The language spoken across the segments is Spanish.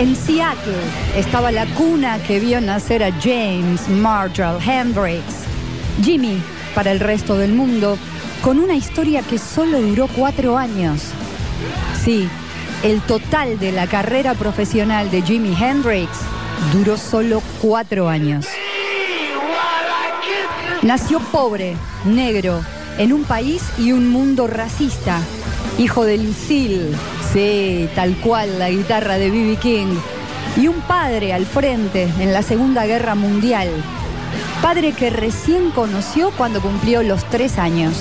En Seattle estaba la cuna que vio nacer a James Marshall Hendrix. Jimmy, para el resto del mundo, con una historia que solo duró cuatro años. Sí, el total de la carrera profesional de Jimi Hendrix duró solo cuatro años. Nació pobre, negro, en un país y un mundo racista, hijo de Lucille, sí, tal cual la guitarra de B.B. King, y un padre al frente en la Segunda Guerra Mundial, padre que recién conoció cuando cumplió los tres años.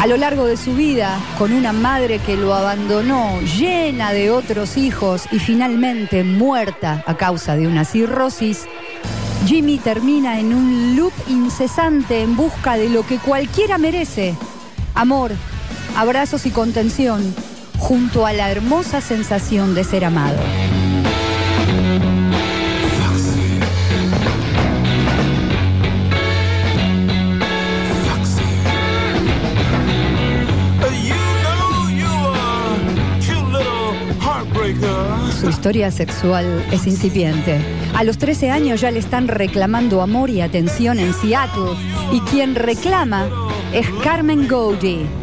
A lo largo de su vida, con una madre que lo abandonó, llena de otros hijos y finalmente muerta a causa de una cirrosis, Jimmy termina en un loop incesante en busca de lo que cualquiera merece. Amor, abrazos y contención, junto a la hermosa sensación de ser amado. Su historia sexual es incipiente. A los 13 años ya le están reclamando amor y atención en Seattle. Y quien reclama es Carmen Goldie.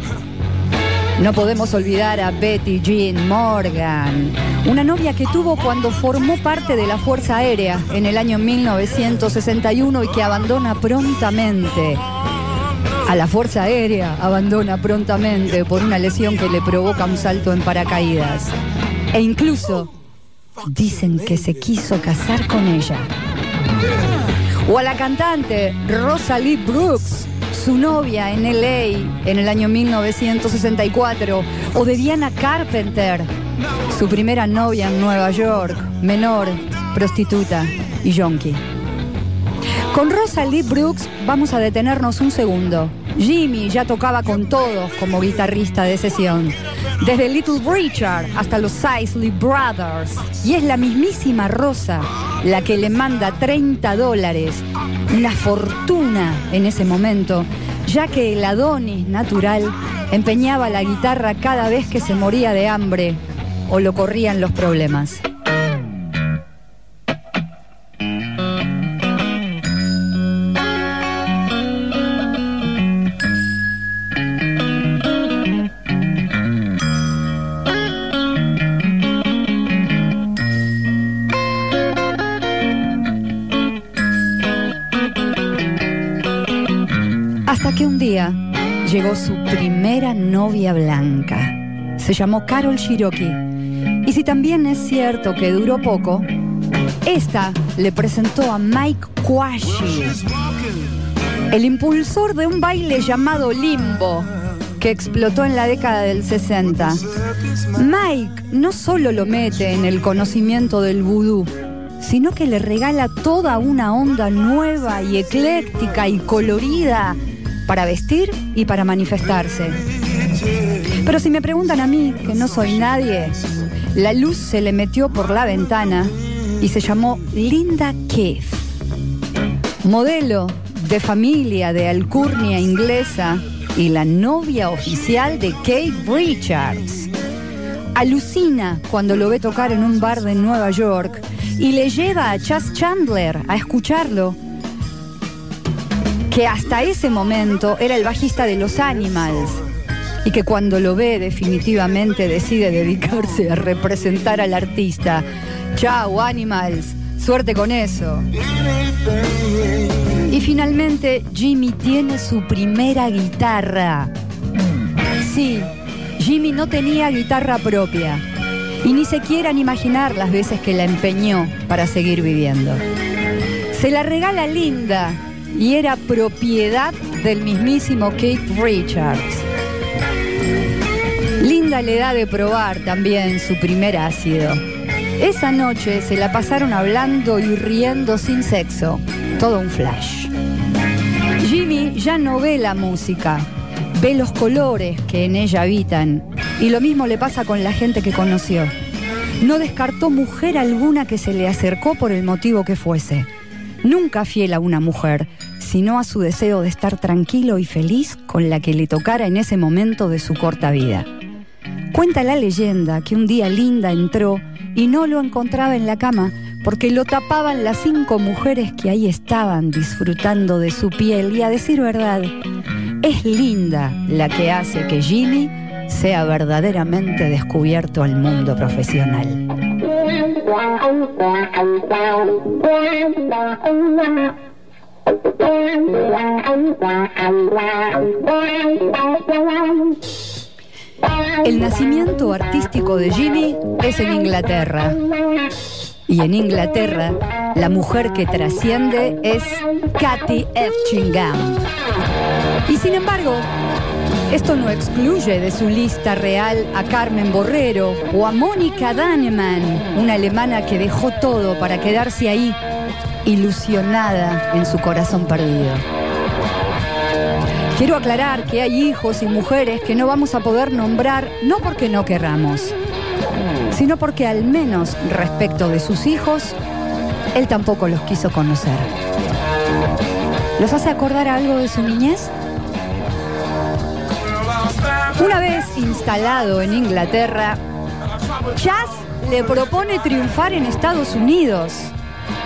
No podemos olvidar a Betty Jean Morgan, una novia que tuvo cuando formó parte de la Fuerza Aérea en el año 1961 y que abandona prontamente. A la Fuerza Aérea abandona prontamente por una lesión que le provoca un salto en paracaídas. E incluso dicen que se quiso casar con ella. O a la cantante Rosalie Brooks, su novia en LA en el año 1964. O de Diana Carpenter, su primera novia en Nueva York, menor, prostituta y yonki. Con Rosalie Brooks vamos a detenernos un segundo. Jimmy ya tocaba con todos como guitarrista de sesión, desde Little Richard hasta los Sisley Brothers. Y es la mismísima Rosa la que le manda 30 dólares, una fortuna en ese momento, ya que el Adonis natural empeñaba la guitarra cada vez que se moría de hambre o lo corrían los problemas. Que un día llegó su primera novia blanca. Se llamó Carol Shiroki. Y si también es cierto que duró poco, esta le presentó a Mike Quashi, el impulsor de un baile llamado Limbo, que explotó en la década del 60. Mike no solo lo mete en el conocimiento del vudú, sino que le regala toda una onda nueva y ecléctica y colorida para vestir y para manifestarse. Pero si me preguntan a mí, que no soy nadie, la luz se le metió por la ventana y se llamó Linda Keith. Modelo de familia de alcurnia inglesa y la novia oficial de Kate Richards. Alucina cuando lo ve tocar en un bar de Nueva York y le lleva a Chas Chandler a escucharlo que hasta ese momento era el bajista de los Animals y que cuando lo ve definitivamente decide dedicarse a representar al artista. Chao, Animals, Suerte con eso. Y finalmente Jimmy tiene su primera guitarra. Sí, Jimmy no tenía guitarra propia y ni se quieran imaginar las veces que la empeñó para seguir viviendo. Se la regala Linda y era propiedad del mismísimo Kate Richards. Linda le da de probar también su primer ácido. Esa noche se la pasaron hablando y riendo sin sexo. Todo un flash. Jimmy ya no ve la música, ve los colores que en ella habitan. Y lo mismo le pasa con la gente que conoció. No descartó mujer alguna que se le acercó por el motivo que fuese. Nunca fiel a una mujer, sino a su deseo de estar tranquilo y feliz con la que le tocara en ese momento de su corta vida. Cuenta la leyenda que un día Linda entró y no lo encontraba en la cama porque lo tapaban las cinco mujeres que ahí estaban disfrutando de su piel y a decir verdad, es Linda la que hace que Jimmy sea verdaderamente descubierto al mundo profesional. El nacimiento artístico de Jimmy es en Inglaterra. Y en Inglaterra, la mujer que trasciende es Cathy Etchingham. Y sin embargo, esto no excluye de su lista real a Carmen Borrero o a Mónica Dannemann, una alemana que dejó todo para quedarse ahí, ilusionada en su corazón perdido. Quiero aclarar que hay hijos y mujeres que no vamos a poder nombrar no porque no querramos, sino porque al menos respecto de sus hijos, él tampoco los quiso conocer. ¿Los hace acordar algo de su niñez? Una vez instalado en Inglaterra, Chas le propone triunfar en Estados Unidos.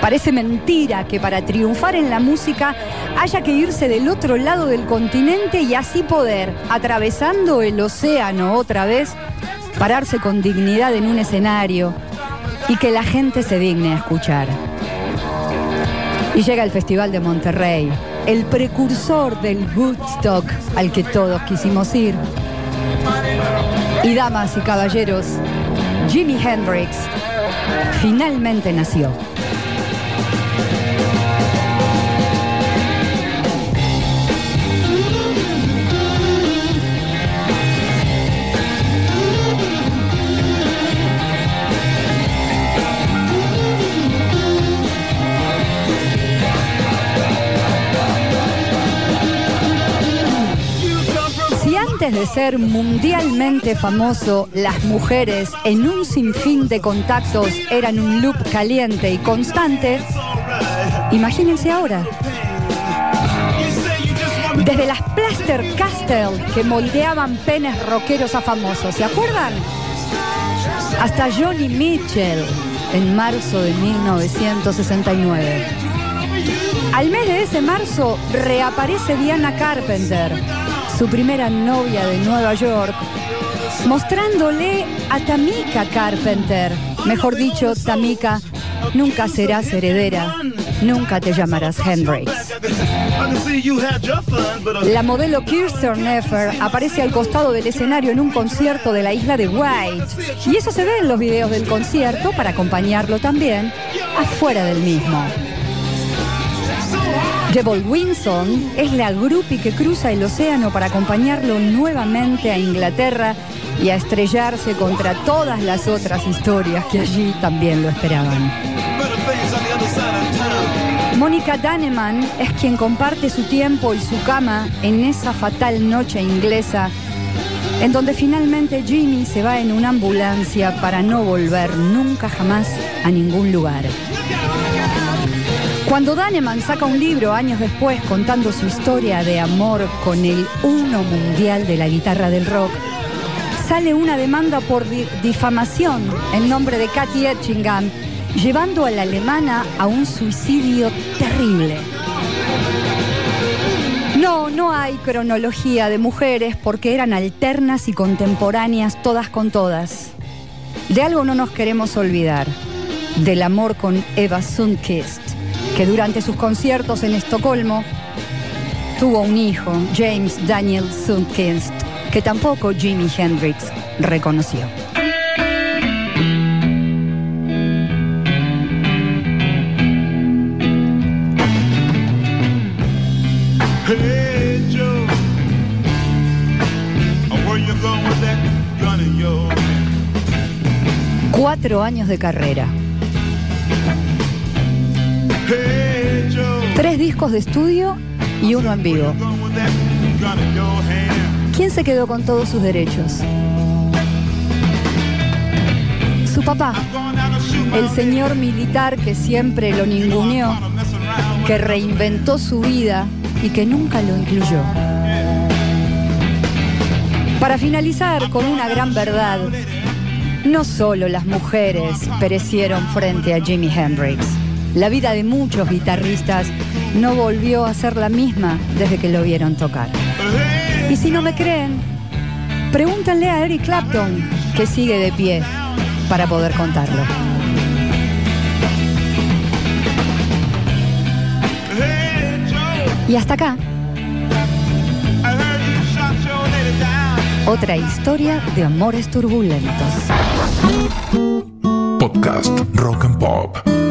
Parece mentira que para triunfar en la música haya que irse del otro lado del continente y así poder, atravesando el océano otra vez, pararse con dignidad en un escenario y que la gente se digne a escuchar. Y llega el Festival de Monterrey, el precursor del Woodstock al que todos quisimos ir. Y damas y caballeros, Jimi Hendrix finalmente nació. Ser mundialmente famoso, las mujeres en un sinfín de contactos eran un loop caliente y constante, imagínense ahora. Desde las Plaster Castle que moldeaban penes rockeros a famosos, ¿se acuerdan? Hasta Johnny Mitchell en marzo de 1969. Al mes de ese marzo reaparece Diana Carpenter su primera novia de Nueva York, mostrándole a Tamika Carpenter, mejor dicho, Tamika, nunca serás heredera, nunca te llamarás Hendrix. La modelo Kirsten Neffer aparece al costado del escenario en un concierto de la isla de White. Y eso se ve en los videos del concierto para acompañarlo también afuera del mismo. Jebol Winson es la grupi que cruza el océano para acompañarlo nuevamente a Inglaterra y a estrellarse contra todas las otras historias que allí también lo esperaban. Mónica Danneman es quien comparte su tiempo y su cama en esa fatal noche inglesa, en donde finalmente Jimmy se va en una ambulancia para no volver nunca jamás a ningún lugar. Cuando Daneman saca un libro años después contando su historia de amor con el uno mundial de la guitarra del rock, sale una demanda por difamación en nombre de Katy Etchingham, llevando a la alemana a un suicidio terrible. No, no hay cronología de mujeres porque eran alternas y contemporáneas todas con todas. De algo no nos queremos olvidar. del amor con Eva Sundqvist, que durante sus conciertos en Estocolmo tuvo un hijo, James Daniel Sundqvist, que tampoco Jimi Hendrix reconoció. Hey Joe, where you going with that gun in your hand? Cuatro años de carrera, tres discos de estudio y uno en vivo. ¿Quién se quedó con todos sus derechos? Su papá, el señor militar que siempre lo ninguneó, que reinventó su vida y que nunca lo incluyó. Para finalizar con una gran verdad, no solo las mujeres perecieron frente a Jimi Hendrix. La vida de muchos guitarristas no volvió a ser la misma desde que lo vieron tocar. Y si no me creen, pregúntenle a Eric Clapton, que sigue de pie para poder contarlo. Y hasta acá, otra historia de amores turbulentos. Podcast Rock and